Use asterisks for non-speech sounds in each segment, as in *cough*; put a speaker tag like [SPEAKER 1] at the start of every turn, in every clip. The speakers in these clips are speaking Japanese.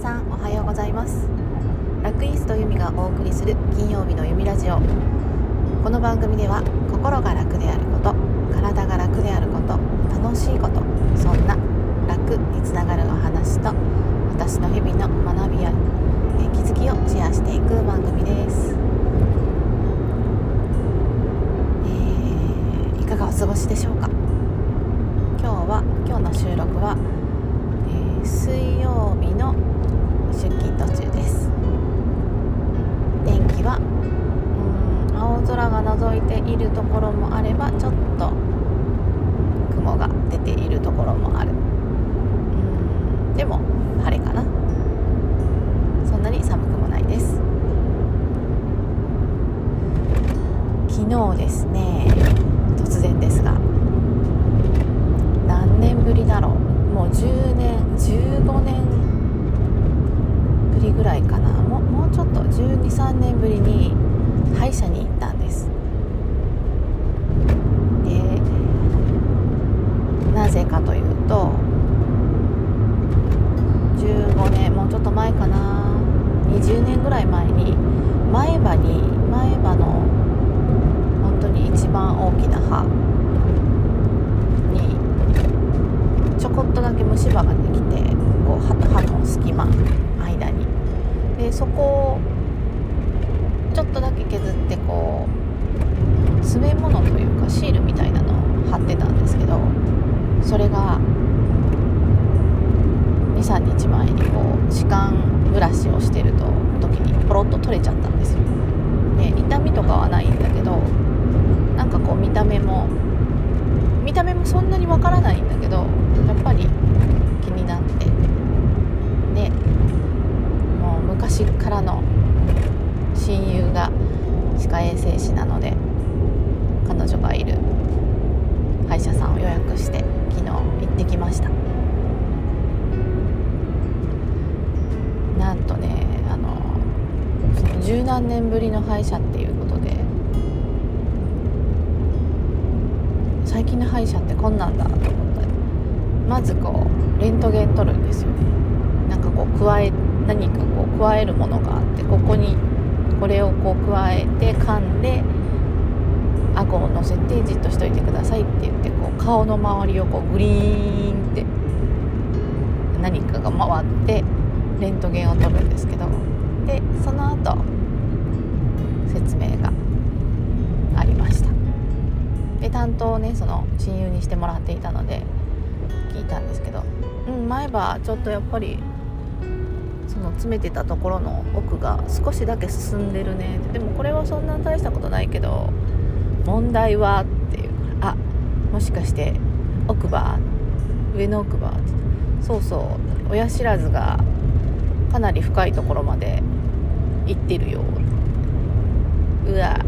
[SPEAKER 1] さんおはようございます。ラクイースト由美がお送りする金曜日の由美ラジオ。この番組では心が楽であること体が楽であること楽しいことそんな楽につながるお話と私の日々の学びや気づきをシェアしていく番組です、えーいかがお過ごしでしょうか？今日は今日の収録は、水曜日の出勤途中です。天気はうーん青空が覗いているところもあればちょっと雲が出ているところもある。うんでも晴れかな。そんなに寒くもないです。昨日ですね突然ですが何年ぶりだろう。もう10年15年ぶりぐらいかな。もうもうちょっと1 2 3年ぶりに歯医者に行ったんです。でなぜかというと15年もうちょっと前かな。20年ぐらい前に前歯に前歯の本当に一番大きな歯にちょこっとだけ虫歯ができてこう歯と歯の隙間間に。でそこをちょっとだけ削ってこう詰め物というかシールみたいなのを貼ってたんですけどそれが23日前にこう歯間ブラシをしてると時にポロッと取れちゃったんですよ。で痛みとかはないんだけどなんかこう見た目も見た目もそんなにわからないんだけどやっぱり気になって。でもう昔からの親友が歯科衛生士なので彼女がいる歯医者さんを予約して昨日行ってきました。なんとねあのその十何年ぶりの歯医者っていう最近の歯医者ってこんなんだと思ったりまずこうレントゲン取るんですよね。なんかこう加え何かこう加えるものがあってここにこれをこう加えて噛んで顎を乗せてじっとしといてくださいって言ってこう顔の周りをこうグリーンって何かが回ってレントゲンを取るんですけど。でその後説明がで担当をねその親友にしてもらっていたので聞いたんですけど「うん前歯ちょっとやっぱりその詰めてたところの奥が少しだけ進んでるね」でもこれはそんな大したことないけど問題は?」っていう「あもしかして奥歯？上の奥歯?」そうそう。親知らずがかなり深いところまで行ってるよ。うわ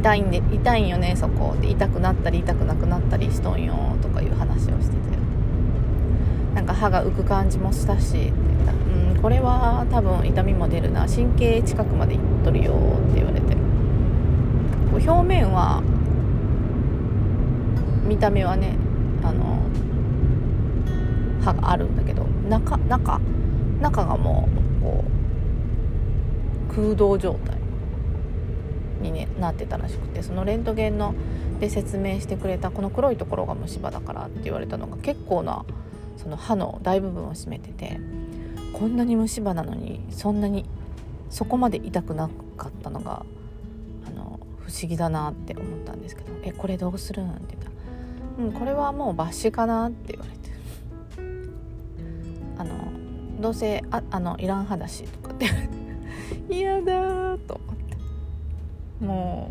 [SPEAKER 1] 痛いんで痛いんよねそこ。で痛くなったり痛くなくなったりしとんよとかいう話をしてて。なんか歯が浮く感じもしたしうんこれは多分痛みも出るな。神経近くまでいっとるよって言われて。表面は見た目はねあの歯があるんだけど中中中がもうこう空洞状態。に、なってたらしくてそのレントゲンので説明してくれたこの黒いところが虫歯だからって言われたのが結構なその歯の大部分を占めててこんなに虫歯なのにそんなにそこまで痛くなかったのがあの不思議だなって思ったんですけど「えこれどうするん?」って言ったら「うんこれはもう抜歯かな」って言われてあのどうせああのいらん歯だしとかって言われて *laughs* 嫌だとも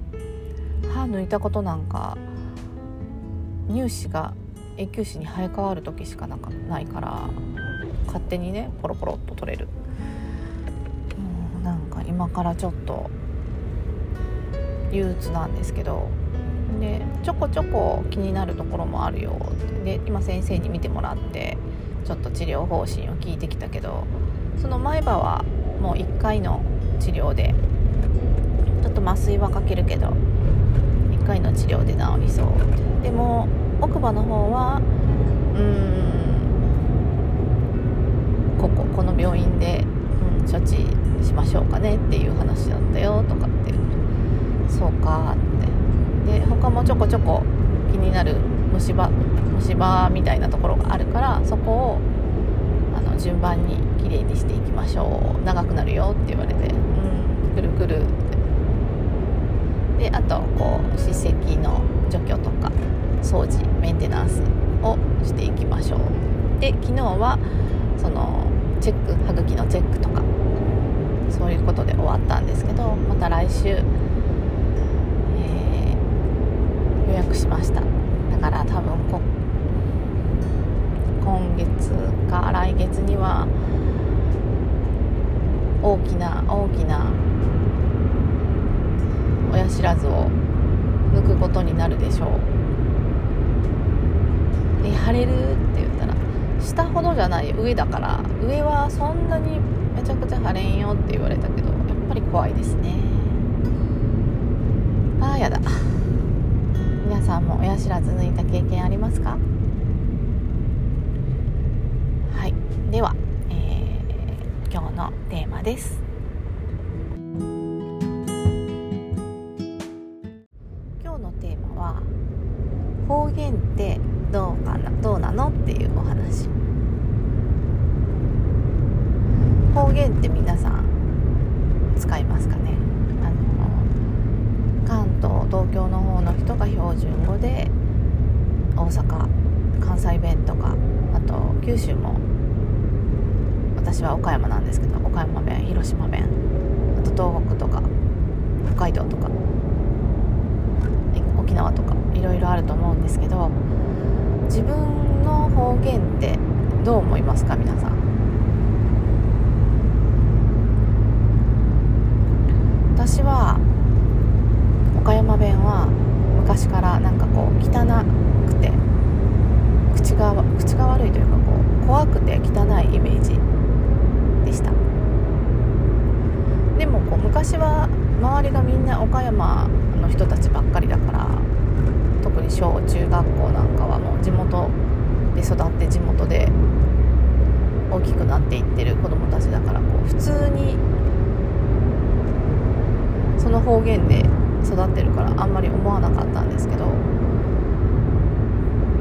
[SPEAKER 1] う歯抜いたことなんか乳歯が永久歯に生え変わる時しかなんかないから勝手にねポロポロっと取れる。もうなんか今からちょっと憂鬱なんですけどでちょこちょこ気になるところもあるよ。ってで今先生に見てもらってちょっと治療方針を聞いてきたけどその前歯はもう1回の治療で麻酔はかけるけど1回の治療で治りそう。でも奥歯の方はうーんこここの病院で、うん、処置しましょうかねっていう話だったよとかって。そうかって。で他もちょこちょこ気になる虫歯虫歯みたいなところがあるからそこをあの順番にきれいにしていきましょう。長くなるよって言われて。うんくるくるであとこう歯石の除去とか掃除メンテナンスをしていきましょうで昨日はそのチェック歯茎のチェックとかそういうことで終わったんですけどまた来週、えー、予約しました。だから多分こ今月か来月には大きな大きな親知らずを抜くことになるでしょう。で腫れるって言ったら下ほどじゃない上だから上はそんなにめちゃくちゃ腫れんよって言われたけどやっぱり怖いですね。あーやだ。皆さんも親知らず抜いた経験ありますか？はい。では、えー、今日のテーマです。方言ってどうかなどうなのっていうお話。方言って皆さん使いますかね？あの関東東京の方の人が標準語で大阪関西弁とかあと九州も私は岡山なんですけど岡山弁広島弁あと東北とか北海道とか。沖縄とかいろいろあると思うんですけど自分の方言ってどう思いますか皆さん？私は岡山弁は昔からなんかこう汚くて口が口が悪いというかこう怖くて汚いイメージでしたでもこう昔は周りがみんな岡山の人たちばっかりだから特に小中学校なんかはもう地元で育って地元で大きくなっていってる子どもたちだからこう普通にその方言で育ってるからあんまり思わなかったんですけど、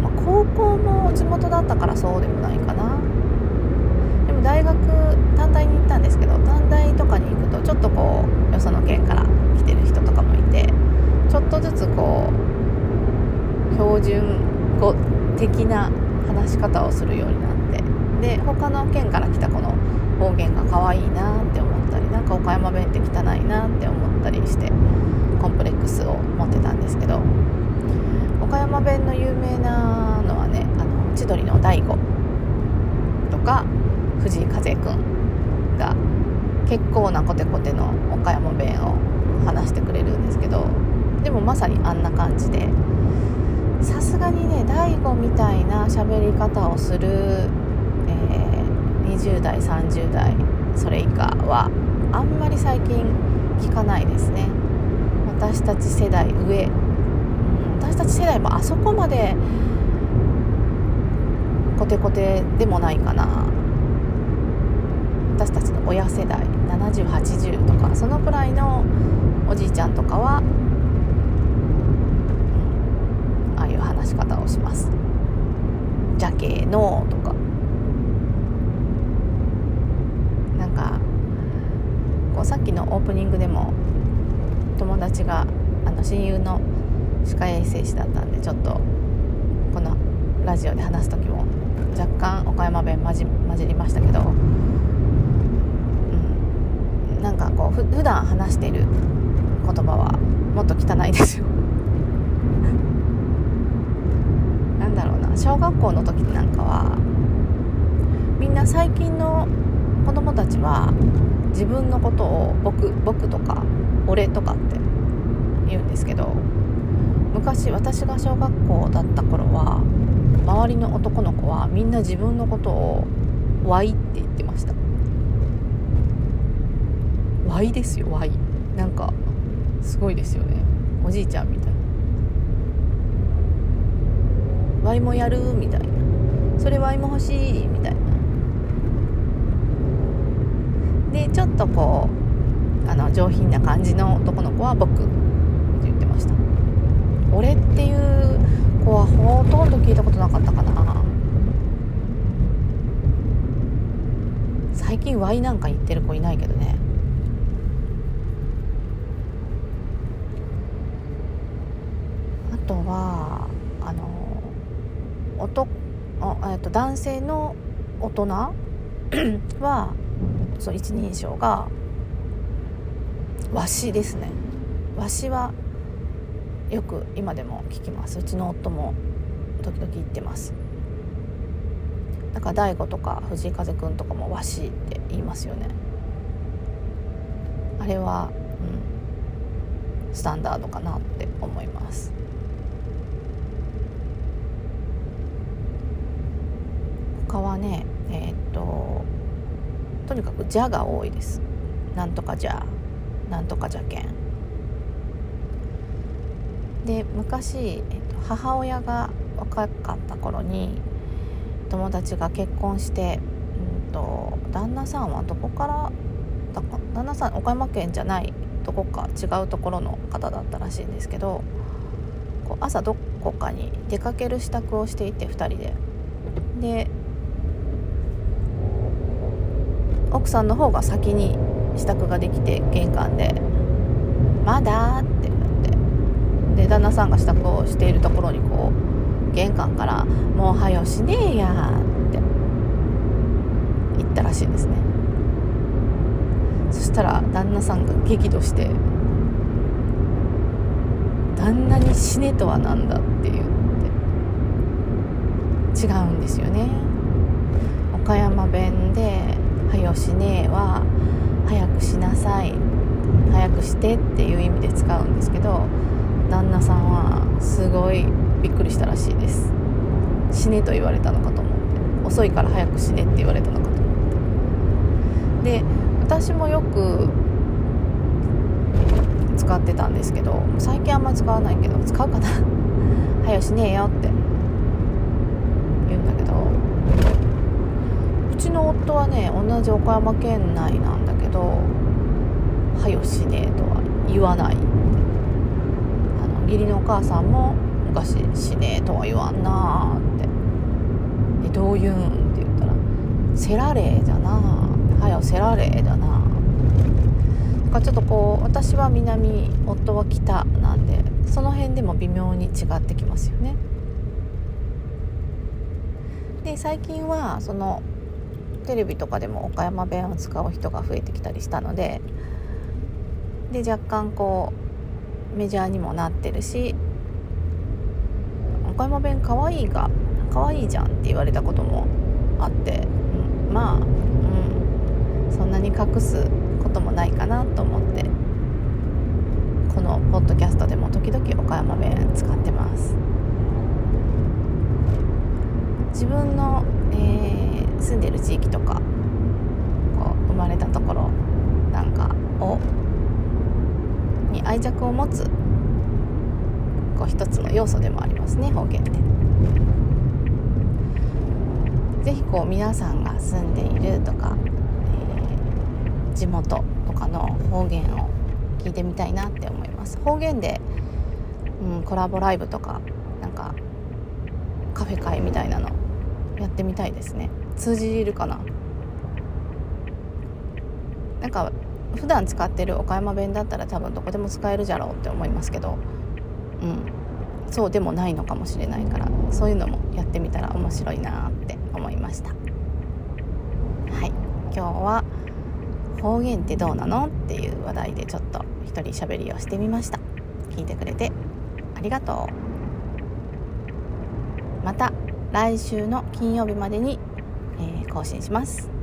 [SPEAKER 1] まあ、高校も地元だったからそうでもないかな。でも大学短大に行ったんですけど短大とかに行くとちょっとこうよその県から来てる人とかもいてちょっとずつこう標準語的な話し方をするようになってで他の県から来た子の方言が可愛いなって思ったりなんか岡山弁って汚いなって思ったりしてコンプレックスを持ってたんですけど岡山弁の有名なのはねあの千鳥の大悟とか藤井風くんが結構なコテコテの岡山弁を話してくれるんですけどでもまさにあんな感じでさすがにね大悟みたいな喋り方をする、えー、20代30代それ以下はあんまり最近聞かないですね。私たち世代上、私たち世代もあそこまでコテコテでもないかな。私たちの親世代7080とかそのくらいのおじいちゃんとかは、うん、ああいう話し方をします「じゃけの」とか。なんかこうさっきのオープニングでも友達があの親友の歯科衛生士だったんでちょっとこのラジオで話す時も若干岡山弁混じ混じりましたけどかこうふ普段話してる言葉はもっと汚いですよ。*laughs* なんだろうな。小学校の時なんかはみんな最近の子供たちは自分のことを僕僕とか俺とかって言うんですけど昔私が小学校だった頃は周りの男の子はみんな自分のことを「ワイ」って言ってました。ワイですよワイなんかすごいですよね。おじいちゃんみたいな。ワイもやるみたいな。それワイも欲しいみたいな。でちょっとこうあの上品な感じの男の子は僕って言ってました。俺っていう子はほとんど聞いたことなかったかな。最近 Y なんか言ってる子いないけどねあとはあの男えっと男性の大人 *clears throat* はそう一人称がわしですね。わしはよく今でも聞きます。うちの夫も時々言ってます。だから大悟とか藤井風くんとかもわしって言いますよね。あれは、うん、スタンダードかなって思います他はねえー、っととにかく「じゃ」が多いですなんとかじゃなんとかじゃけんで昔、えっと、母親が若かった頃に友達が結婚して、うんと、旦那さんはどこからだか旦那さん岡山県じゃないどこか違うところの方だったらしいんですけどこう朝どこかに出かける支度をしていて2人で。で奥さんの方が先に支度ができて玄関で「まだ?」って言って。で旦那さんが支度をしているところにこう玄関から「もうはよしねえや」って。言ったらしいですね。そしたら旦那さんが激怒して「旦那に死ねとは何だ」って言って。違うんですよね。岡山弁で「はよしねえ」は「早くしなさい」「早くして」っていう意味で使うんですけど旦那さんはすごいびっくりしたらしいです。死ねと言われたのかと思って。遅いから早く死ねって言われたのかと思って。で私もよく使ってたんですけど最近あんま使わないけど使うかな。*laughs* はよしねえよってちの夫はね同じ岡山県内なんだけど「はよしね」とは言わない。あの義理のお母さんも昔「しね」とは言わんなって「えどう言うん?」って言ったら「せられじゃなはよせられえじゃな」だからちょっとこう私は南夫は北なんでその辺でも微妙に違ってきますよね。で最近はそのテレビとかでも岡山弁を使う人が増えてきたりしたのでで若干こうメジャーにもなってるし岡山弁かわいいがかわいいじゃんって言われたこともあって、うん、まあ、うん、そんなに隠すこともないかなと思ってこのポッドキャストでも時々岡山弁使ってます。自分の、ー住んでる地域とかこう生まれたところなんかをに愛着を持つこう一つの要素でもありますね方言って。是非こう皆さんが住んでいるとか、えー、地元とかの方言を聞いてみたいなって思います方言で、うん、コラボライブとかなんかカフェ会みたいなのやってみたいですね。通じるかな。なんか普段使ってる岡山弁だったら多分どこでも使えるじゃろうって思いますけど。うん。そうでもないのかもしれないからそういうのもやってみたら面白いなって思いました。はい。今日は方言ってどうなのっていう話題でちょっと一人喋りをしてみました。聞いてくれてありがとう。また。来週の金曜日までに、えー、更新します。